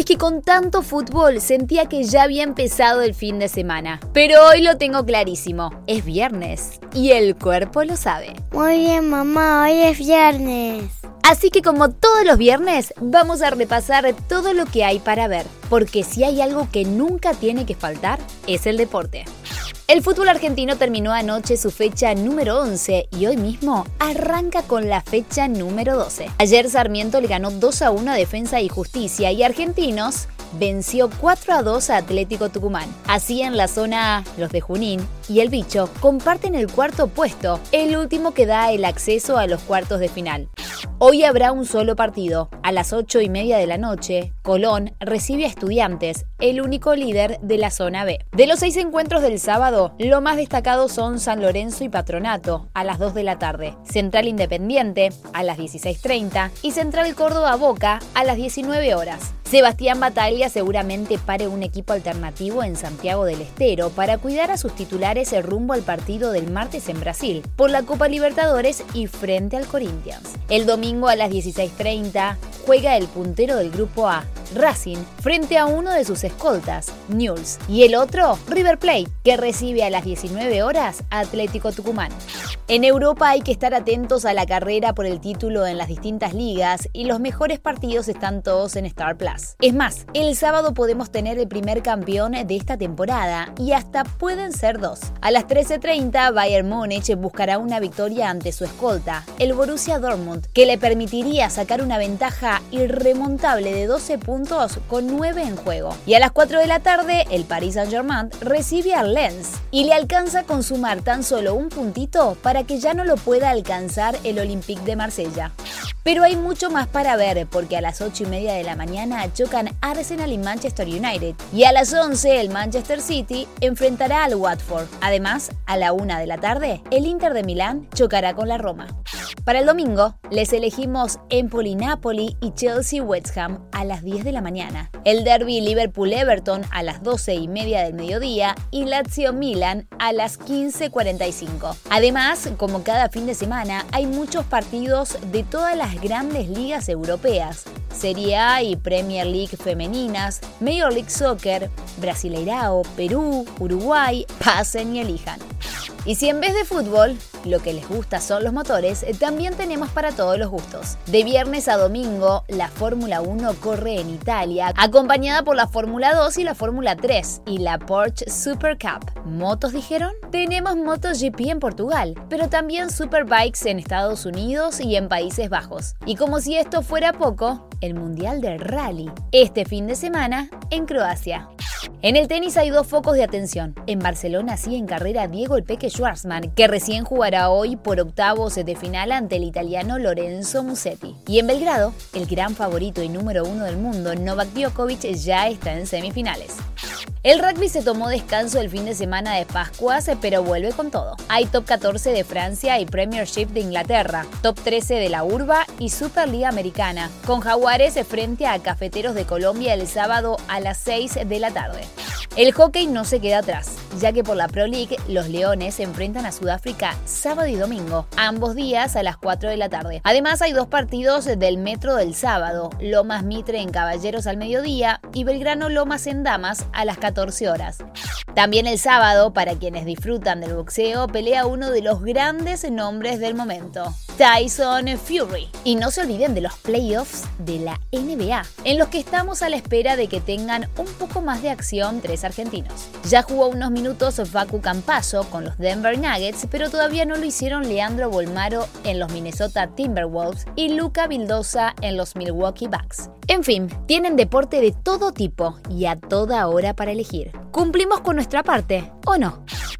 es que con tanto fútbol sentía que ya había empezado el fin de semana. Pero hoy lo tengo clarísimo, es viernes y el cuerpo lo sabe. Muy bien mamá, hoy es viernes. Así que como todos los viernes, vamos a repasar todo lo que hay para ver, porque si hay algo que nunca tiene que faltar, es el deporte. El fútbol argentino terminó anoche su fecha número 11 y hoy mismo arranca con la fecha número 12. Ayer Sarmiento le ganó 2 a 1 a Defensa y Justicia y Argentinos venció 4 a 2 a Atlético Tucumán. Así en la zona, los de Junín y el Bicho comparten el cuarto puesto, el último que da el acceso a los cuartos de final. Hoy habrá un solo partido. A las 8 y media de la noche, Colón recibe a Estudiantes, el único líder de la zona B. De los seis encuentros del sábado, lo más destacado son San Lorenzo y Patronato, a las 2 de la tarde, Central Independiente, a las 16.30 y Central Córdoba Boca, a las 19 horas. Sebastián Bataglia seguramente pare un equipo alternativo en Santiago del Estero para cuidar a sus titulares el rumbo al partido del martes en Brasil por la Copa Libertadores y frente al Corinthians. El domingo a las 16.30 juega el puntero del grupo A, Racing, frente a uno de sus escoltas, Newell's, y el otro, River Plate, que recibe a las 19 horas Atlético Tucumán. En Europa hay que estar atentos a la carrera por el título en las distintas ligas y los mejores partidos están todos en Star Plus. Es más, el sábado podemos tener el primer campeón de esta temporada y hasta pueden ser dos. A las 13.30 Bayern Múnich buscará una victoria ante su escolta, el Borussia Dortmund, que le permitiría sacar una ventaja irremontable de 12 puntos con 9 en juego. Y a las 4 de la tarde el Paris Saint-Germain recibe a Lens y le alcanza con sumar tan solo un puntito para que ya no lo pueda alcanzar el Olympique de Marsella. Pero hay mucho más para ver porque a las 8 y media de la mañana chocan Arsenal y Manchester United y a las 11 el Manchester City enfrentará al Watford. Además, a la 1 de la tarde, el Inter de Milán chocará con la Roma. Para el domingo, les elegimos Empoli-Napoli y Chelsea-West Ham a las 10 de la mañana. El derby Liverpool-Everton a las 12 y media del mediodía y Lazio-Milan a las 15.45. Además, como cada fin de semana, hay muchos partidos de todas las grandes ligas europeas. Serie A y Premier League femeninas, Major League Soccer, Brasileirao, Perú, Uruguay, pasen y elijan. Y si en vez de fútbol lo que les gusta son los motores, también tenemos para todos los gustos. De viernes a domingo, la Fórmula 1 corre en Italia, acompañada por la Fórmula 2 y la Fórmula 3 y la Porsche Super Cup. ¿Motos dijeron? Tenemos MotoGP en Portugal, pero también Superbikes en Estados Unidos y en Países Bajos. Y como si esto fuera poco, el Mundial del Rally, este fin de semana en Croacia. En el tenis hay dos focos de atención. En Barcelona sigue en carrera Diego El Peque Schwarzman, que recién jugará hoy por octavos de final ante el italiano Lorenzo Musetti. Y en Belgrado, el gran favorito y número uno del mundo, Novak Djokovic, ya está en semifinales. El rugby se tomó descanso el fin de semana de Pascuas, pero vuelve con todo. Hay top 14 de Francia y Premiership de Inglaterra, top 13 de la Urba y Superliga Americana, con Jaguares frente a Cafeteros de Colombia el sábado a las 6 de la tarde. El hockey no se queda atrás, ya que por la Pro League los Leones se enfrentan a Sudáfrica sábado y domingo, ambos días a las 4 de la tarde. Además hay dos partidos del Metro del sábado, Lomas Mitre en Caballeros al mediodía y Belgrano Lomas en Damas a las 14 horas. También el sábado, para quienes disfrutan del boxeo, pelea uno de los grandes nombres del momento, Tyson Fury. Y no se olviden de los playoffs de la NBA, en los que estamos a la espera de que tengan un poco más de acción tres argentinos. Ya jugó unos minutos Facu Campaso con los Denver Nuggets, pero todavía no lo hicieron Leandro Bolmaro en los Minnesota Timberwolves y Luca Vildosa en los Milwaukee Bucks. En fin, tienen deporte de todo tipo y a toda hora para elegir. ¿Cumplimos con nuestra parte o no?